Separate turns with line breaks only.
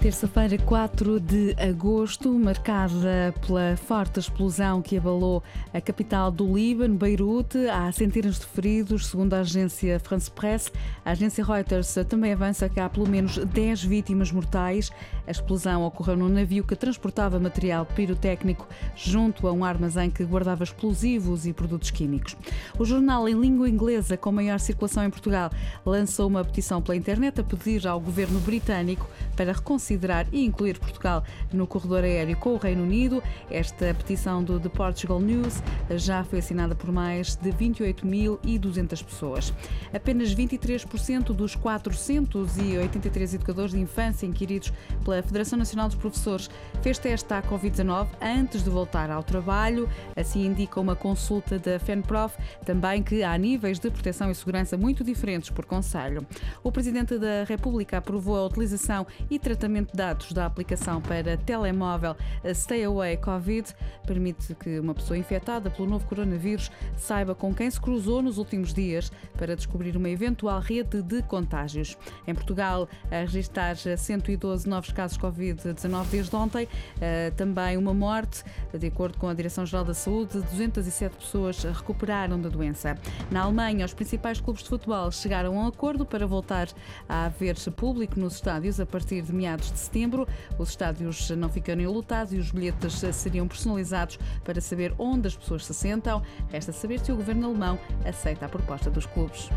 Terça-feira, 4 de agosto, marcada pela forte explosão que abalou a capital do Líbano, Beirute. Há centenas de feridos, segundo a agência France Press. A agência Reuters também avança que há pelo menos 10 vítimas mortais. A explosão ocorreu num navio que transportava material pirotécnico junto a um armazém que guardava explosivos e produtos químicos. O jornal em língua inglesa com maior circulação em Portugal lançou uma petição pela internet a pedir ao governo britânico para reconsiderar considerar e incluir Portugal no corredor aéreo com o Reino Unido. Esta petição do The Portugal News já foi assinada por mais de 28.200 pessoas. Apenas 23% dos 483 educadores de infância inquiridos pela Federação Nacional dos Professores fez teste à Covid-19 antes de voltar ao trabalho. Assim indica uma consulta da FENPROF, também que há níveis de proteção e segurança muito diferentes por conselho. O Presidente da República aprovou a utilização e tratamento de dados da aplicação para telemóvel Stay Away Covid permite que uma pessoa infectada pelo novo coronavírus saiba com quem se cruzou nos últimos dias para descobrir uma eventual rede de contágios. Em Portugal, a registrar 112 novos casos Covid-19 desde ontem, eh, também uma morte. De acordo com a Direção-Geral da Saúde, 207 pessoas recuperaram da doença. Na Alemanha, os principais clubes de futebol chegaram a um acordo para voltar a haver público nos estádios a partir de meados de setembro. Os estádios não ficariam lotados e os bilhetes seriam personalizados para saber onde as pessoas se sentam. Resta saber se o governo alemão aceita a proposta dos clubes.